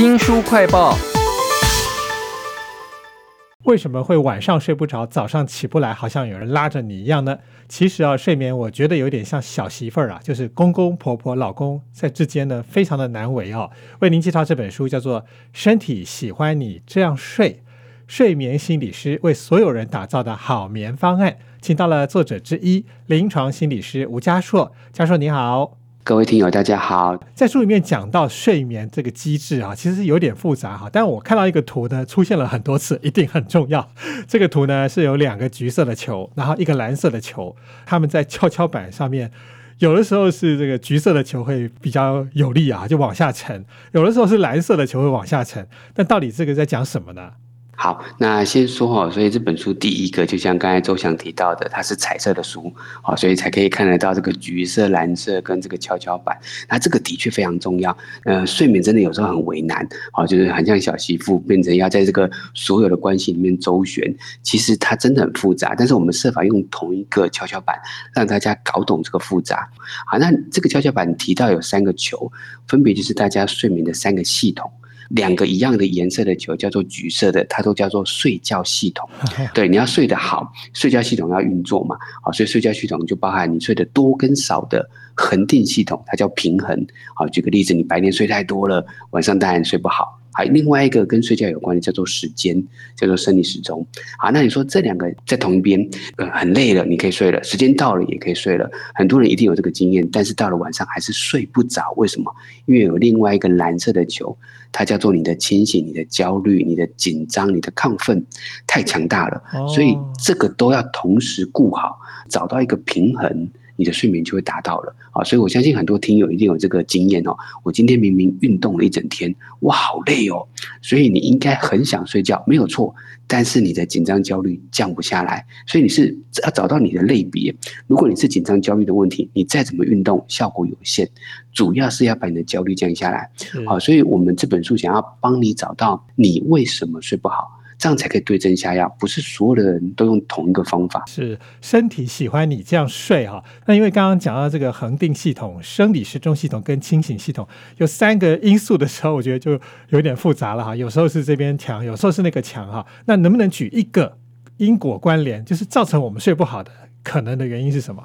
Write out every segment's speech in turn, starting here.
新书快报。为什么会晚上睡不着，早上起不来，好像有人拉着你一样呢？其实啊，睡眠我觉得有点像小媳妇儿啊，就是公公婆婆、老公在之间呢，非常的难为哦。为您介绍这本书，叫做《身体喜欢你这样睡》，睡眠心理师为所有人打造的好眠方案，请到了作者之一，临床心理师吴家硕家硕，你好。各位听友，大家好。在书里面讲到睡眠这个机制啊，其实有点复杂哈。但我看到一个图呢，出现了很多次，一定很重要。这个图呢是有两个橘色的球，然后一个蓝色的球，他们在跷跷板上面，有的时候是这个橘色的球会比较有力啊，就往下沉；有的时候是蓝色的球会往下沉。但到底这个在讲什么呢？好，那先说哈，所以这本书第一个就像刚才周翔提到的，它是彩色的书，好，所以才可以看得到这个橘色、蓝色跟这个跷跷板。那这个的确非常重要。呃，睡眠真的有时候很为难，好，就是很像小媳妇，变成要在这个所有的关系里面周旋。其实它真的很复杂，但是我们设法用同一个跷跷板，让大家搞懂这个复杂。好，那这个跷跷板提到有三个球，分别就是大家睡眠的三个系统。两个一样的颜色的球叫做橘色的，它都叫做睡觉系统。对，你要睡得好，睡觉系统要运作嘛。好，所以睡觉系统就包含你睡得多跟少的恒定系统，它叫平衡。好，举个例子，你白天睡太多了，晚上当然睡不好。还另外一个跟睡觉有关的叫做时间，叫做生理时钟。好，那你说这两个在同一边，呃，很累了，你可以睡了，时间到了也可以睡了。很多人一定有这个经验，但是到了晚上还是睡不着，为什么？因为有另外一个蓝色的球，它叫做你的清醒、你的焦虑、你的紧张、你的亢奋太强大了，所以这个都要同时顾好，找到一个平衡。你的睡眠就会达到了啊，所以我相信很多听友一定有这个经验哦。我今天明明运动了一整天，我，好累哦，所以你应该很想睡觉，没有错。但是你的紧张焦虑降不下来，所以你是要找到你的类别。如果你是紧张焦虑的问题，你再怎么运动效果有限，主要是要把你的焦虑降下来。好，所以我们这本书想要帮你找到你为什么睡不好。这样才可以对症下药，不是所有的人都用同一个方法。是身体喜欢你这样睡哈。那因为刚刚讲到这个恒定系统、生理时钟系统跟清醒系统有三个因素的时候，我觉得就有点复杂了哈。有时候是这边强，有时候是那个强哈。那能不能举一个因果关联，就是造成我们睡不好的可能的原因是什么？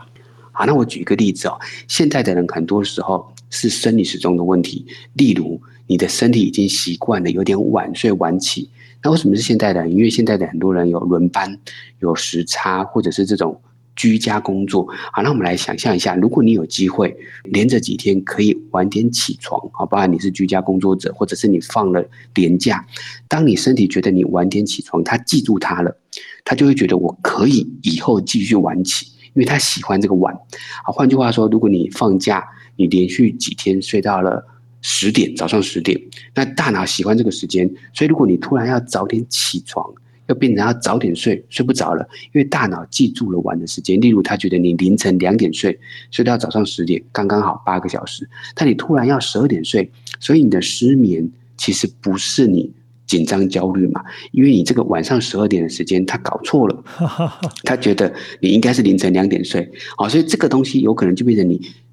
好，那我举一个例子哦。现在的人很多时候是生理时钟的问题，例如你的身体已经习惯了有点晚睡晚起。那为什么是现代人？因为现在的很多人有轮班、有时差，或者是这种居家工作。好，那我们来想象一下，如果你有机会连着几天可以晚点起床，好，包含你是居家工作者，或者是你放了年假，当你身体觉得你晚点起床，他记住他了，他就会觉得我可以以后继续晚起，因为他喜欢这个晚。好，换句话说，如果你放假，你连续几天睡到了。十点，早上十点，那大脑喜欢这个时间，所以如果你突然要早点起床，要变成要早点睡，睡不着了，因为大脑记住了晚的时间。例如，他觉得你凌晨两点睡，睡到早上十点，刚刚好八个小时。但你突然要十二点睡，所以你的失眠其实不是你紧张焦虑嘛？因为你这个晚上十二点的时间他搞错了，他觉得你应该是凌晨两点睡，好，所以这个东西有可能就变成你，哎。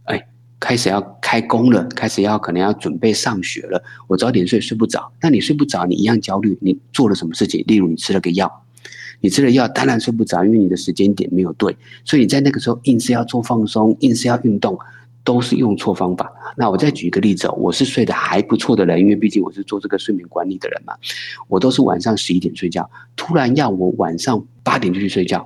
开始要开工了，开始要可能要准备上学了。我早点睡，睡不着。那你睡不着，你一样焦虑。你做了什么事情？例如你吃了个药，你吃了药当然睡不着，因为你的时间点没有对。所以你在那个时候硬是要做放松，硬是要运动，都是用错方法。那我再举一个例子，我是睡得还不错的人，因为毕竟我是做这个睡眠管理的人嘛。我都是晚上十一点睡觉，突然要我晚上八点就去睡觉，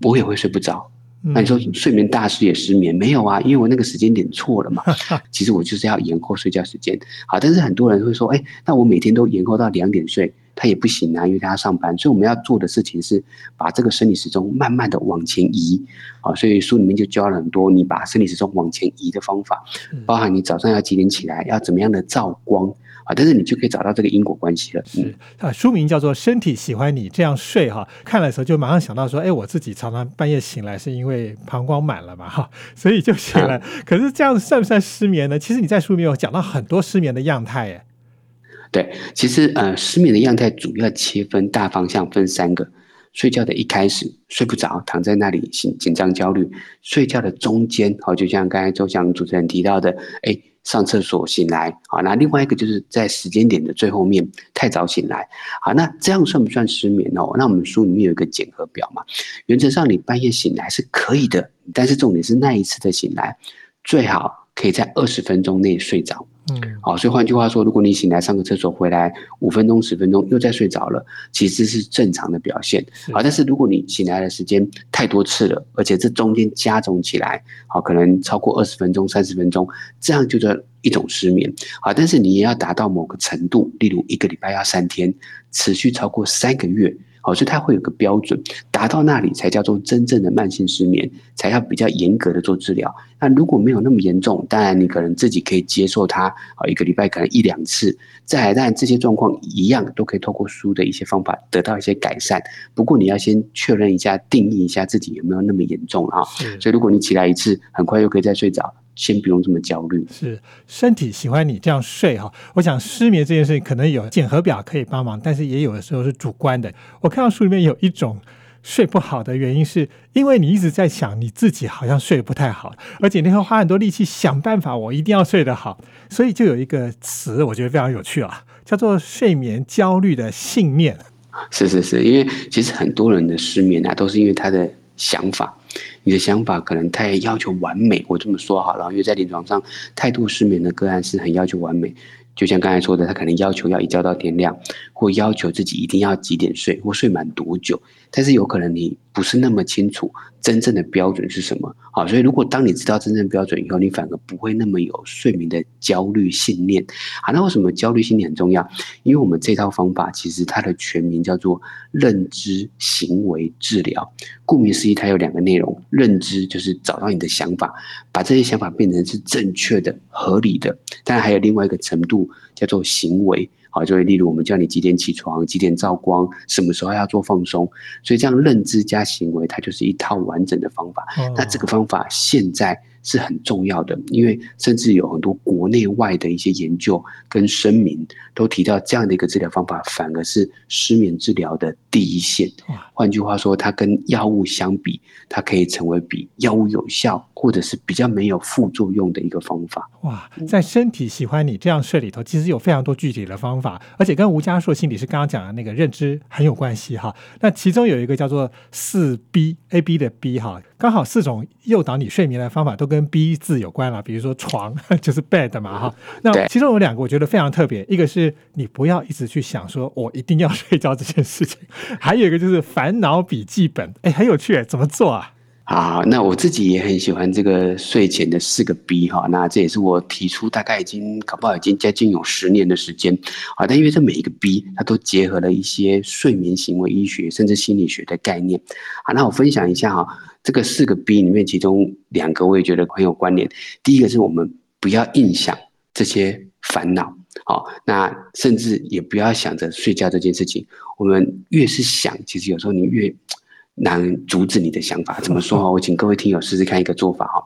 我也会睡不着。那你说睡眠大师也失眠没有啊？因为我那个时间点错了嘛。其实我就是要延后睡觉时间。好，但是很多人会说，哎，那我每天都延后到两点睡，他也不行啊，因为他要上班。所以我们要做的事情是把这个生理时钟慢慢的往前移。好，所以书里面就教了很多你把生理时钟往前移的方法，包含你早上要几点起来，要怎么样的照光。啊，但是你就可以找到这个因果关系了。是啊，书名叫做《身体喜欢你这样睡》哈，看的时候就马上想到说，哎，我自己常常半夜醒来是因为膀胱满了嘛哈，所以就醒来。可是这样算不算失眠呢？其实你在书里面有讲到很多失眠的样态，耶。对，其实呃，失眠的样态主要切分大方向，分三个：睡觉的一开始睡不着，躺在那里紧紧张焦虑；睡觉的中间，好，就像刚才周翔主持人提到的，哎。上厕所醒来，好，那另外一个就是在时间点的最后面太早醒来，好，那这样算不算失眠哦？那我们书里面有一个检核表嘛，原则上你半夜醒来是可以的，但是重点是那一次的醒来最好可以在二十分钟内睡着。嗯，好，所以换句话说，如果你醒来上个厕所回来五分钟、十分钟又再睡着了，其实是正常的表现。好，但是如果你醒来的时间太多次了，而且这中间加总起来，好，可能超过二十分钟、三十分钟，这样就叫一种失眠。好，但是你也要达到某个程度，例如一个礼拜要三天，持续超过三个月。好，所以它会有个标准，达到那里才叫做真正的慢性失眠，才要比较严格的做治疗。那如果没有那么严重，当然你可能自己可以接受它，啊，一个礼拜可能一两次。再来，当然这些状况一样都可以透过书的一些方法得到一些改善。不过你要先确认一下，定义一下自己有没有那么严重啊。所以如果你起来一次，很快又可以再睡着。先不用这么焦虑，是身体喜欢你这样睡哈。我想失眠这件事情可能有检核表可以帮忙，但是也有的时候是主观的。我看到书里面有一种睡不好的原因，是因为你一直在想你自己好像睡不太好，而且你会花很多力气想办法，我一定要睡得好。所以就有一个词，我觉得非常有趣啊，叫做睡眠焦虑的信念。是是是，因为其实很多人的失眠啊，都是因为他的想法。你的想法可能太要求完美，我这么说好了，因为在临床上，态度失眠的个案是很要求完美。就像刚才说的，他可能要求要一觉到天亮，或要求自己一定要几点睡，或睡满多久。但是有可能你不是那么清楚真正的标准是什么。好，所以如果当你知道真正标准以后，你反而不会那么有睡眠的焦虑信念。好，那为什么焦虑信念很重要？因为我们这套方法其实它的全名叫做认知行为治疗。顾名思义，它有两个内容：认知就是找到你的想法，把这些想法变成是正确的、合理的；当然还有另外一个程度叫做行为。好，就会例如我们叫你几点起床，几点照光，什么时候要做放松，所以这样认知加行为，它就是一套完整的方法。那这个方法现在。是很重要的，因为甚至有很多国内外的一些研究跟声明都提到，这样的一个治疗方法反而是失眠治疗的第一线。换句话说，它跟药物相比，它可以成为比药物有效，或者是比较没有副作用的一个方法。哇，在身体喜欢你这样睡里头，其实有非常多具体的方法，而且跟吴家硕心理师刚刚讲的那个认知很有关系哈。那其中有一个叫做四 B A B 的 B 哈。刚好四种诱导你睡眠的方法都跟 B 字有关了，比如说床 就是 bed 嘛哈。那其中有两个我觉得非常特别，一个是你不要一直去想说我一定要睡觉这件事情，还有一个就是烦恼笔记本，哎，很有趣，怎么做啊？好，那我自己也很喜欢这个睡前的四个 B 哈，那这也是我提出大概已经搞不好已经接近有十年的时间啊，但因为这每一个 B 它都结合了一些睡眠行为医学甚至心理学的概念啊，那我分享一下哈，这个四个 B 里面其中两个我也觉得很有关联，第一个是我们不要硬想这些烦恼，好，那甚至也不要想着睡觉这件事情，我们越是想，其实有时候你越。难阻止你的想法，怎么说哈？我请各位听友试试看一个做法哈。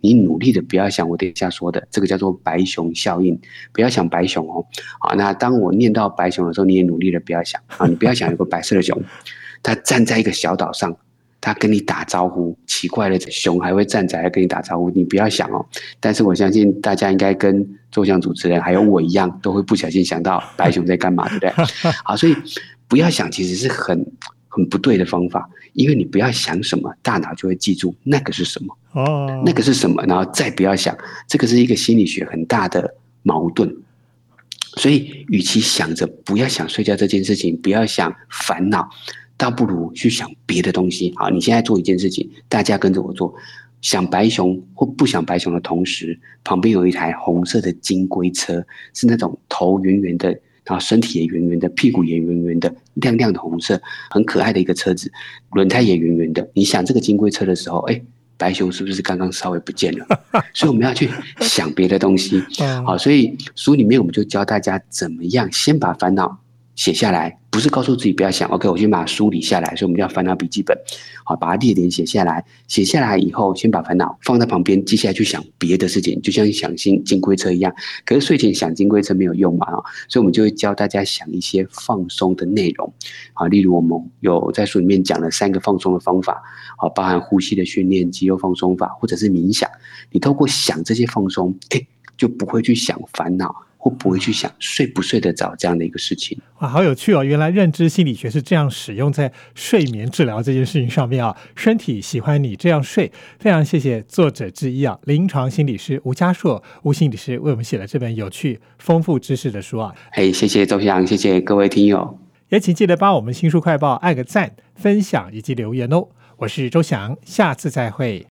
你努力的不要想我等一下说的，这个叫做白熊效应，不要想白熊哦。好，那当我念到白熊的时候，你也努力的不要想啊，你不要想有个白色的熊，它站在一个小岛上，它跟你打招呼。奇怪的熊还会站在来跟你打招呼，你不要想哦。但是我相信大家应该跟作像主持人还有我一样，都会不小心想到白熊在干嘛，对不对？好，所以不要想，其实是很。很不对的方法，因为你不要想什么，大脑就会记住那个是什么哦，那个是什么，然后再不要想，这个是一个心理学很大的矛盾。所以，与其想着不要想睡觉这件事情，不要想烦恼，倒不如去想别的东西。好，你现在做一件事情，大家跟着我做，想白熊或不想白熊的同时，旁边有一台红色的金龟车，是那种头圆圆的。然后身体也圆圆的，屁股也圆圆的，亮亮的红色，很可爱的一个车子，轮胎也圆圆的。你想这个金龟车的时候，哎，白熊是不是刚刚稍微不见了？所以我们要去想别的东西。好，所以书里面我们就教大家怎么样先把烦恼写下来。不是告诉自己不要想，OK，我先把它梳理下来，所以我们要烦恼笔记本，好，把它列点写下来。写下来以后，先把烦恼放在旁边，接下来去想别的事情，就像想金金龟车一样。可是睡前想金龟车没有用嘛，啊，所以我们就会教大家想一些放松的内容，好，例如我们有在书里面讲了三个放松的方法，好，包含呼吸的训练、肌肉放松法，或者是冥想。你透过想这些放松，哎。就不会去想烦恼，或不会去想睡不睡得着这样的一个事情。哇，好有趣哦！原来认知心理学是这样使用在睡眠治疗这件事情上面啊。身体喜欢你这样睡，非常谢谢作者之一啊，临床心理师吴家硕吴心理师为我们写了这本有趣、丰富知识的书啊。嘿，谢谢周翔，谢谢各位听友，也请记得帮我们新书快报按个赞、分享以及留言哦。我是周翔，下次再会。